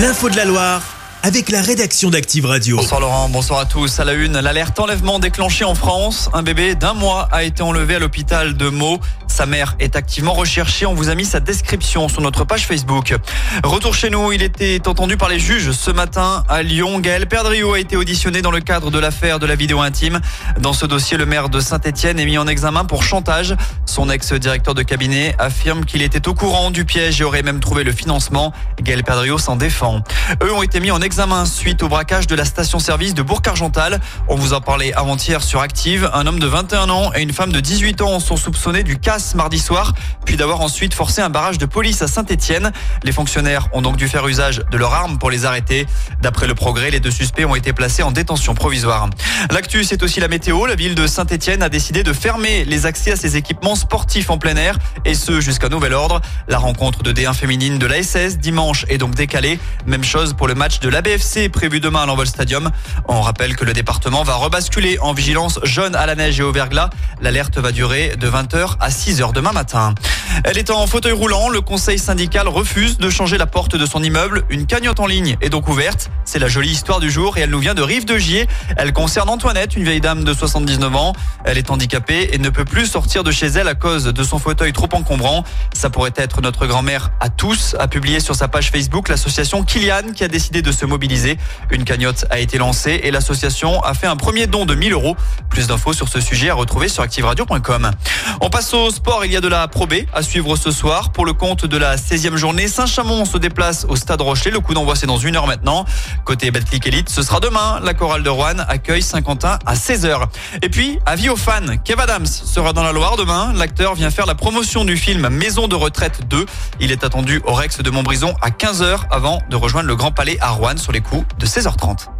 L'info de la Loire avec la rédaction d'Active Radio. Bonsoir Laurent, bonsoir à tous. À la une, l'alerte enlèvement déclenchée en France. Un bébé d'un mois a été enlevé à l'hôpital de Meaux. Sa mère est activement recherchée. On vous a mis sa description sur notre page Facebook. Retour chez nous, il était entendu par les juges ce matin à Lyon. Gaël Perdriau a été auditionné dans le cadre de l'affaire de la vidéo intime. Dans ce dossier, le maire de Saint-Etienne est mis en examen pour chantage. Son ex-directeur de cabinet affirme qu'il était au courant du piège et aurait même trouvé le financement. Gaël Perdriau s'en défend. Eux ont été mis en examen suite au braquage de la station-service de Bourg-Argental. On vous en parlait avant-hier sur Active. Un homme de 21 ans et une femme de 18 ans sont soupçonnés du casse mardi soir, puis d'avoir ensuite forcé un barrage de police à Saint-Etienne. Les fonctionnaires ont donc dû faire usage de leurs armes pour les arrêter. D'après le progrès, les deux suspects ont été placés en détention provisoire. L'actu, c'est aussi la météo. La ville de Saint-Etienne a décidé de fermer les accès à ses équipements sportifs en plein air, et ce jusqu'à nouvel ordre. La rencontre de D1 féminine de la SS dimanche est donc décalée. Même chose pour le match de la BFC prévu demain à l'Envol Stadium. On rappelle que le département va rebasculer en vigilance jaune à la neige et au verglas. L'alerte va durer de 20h à 6h demain matin. Elle est en fauteuil roulant. Le conseil syndical refuse de changer la porte de son immeuble. Une cagnotte en ligne est donc ouverte. C'est la jolie histoire du jour et elle nous vient de Rive de Gier. Elle concerne Antoinette, une vieille dame de 79 ans. Elle est handicapée et ne peut plus sortir de chez elle à cause de son fauteuil trop encombrant. Ça pourrait être notre grand-mère à tous, a publié sur sa page Facebook l'association Kilian qui a décidé de se mobiliser. Une cagnotte a été lancée et l'association a fait un premier don de 1000 euros. Plus d'infos sur ce sujet à retrouver sur activeradio.com. On passe au. Il y a de la Pro B à suivre ce soir. Pour le compte de la 16e journée, Saint-Chamond se déplace au Stade Rocher. Le coup d'envoi, c'est dans une heure maintenant. Côté Betclic Elite, ce sera demain. La chorale de Rouen accueille Saint-Quentin à 16h. Et puis, avis aux fans, Kev Adams sera dans la Loire demain. L'acteur vient faire la promotion du film Maison de retraite 2. Il est attendu au Rex de Montbrison à 15h avant de rejoindre le Grand Palais à Rouen sur les coups de 16h30.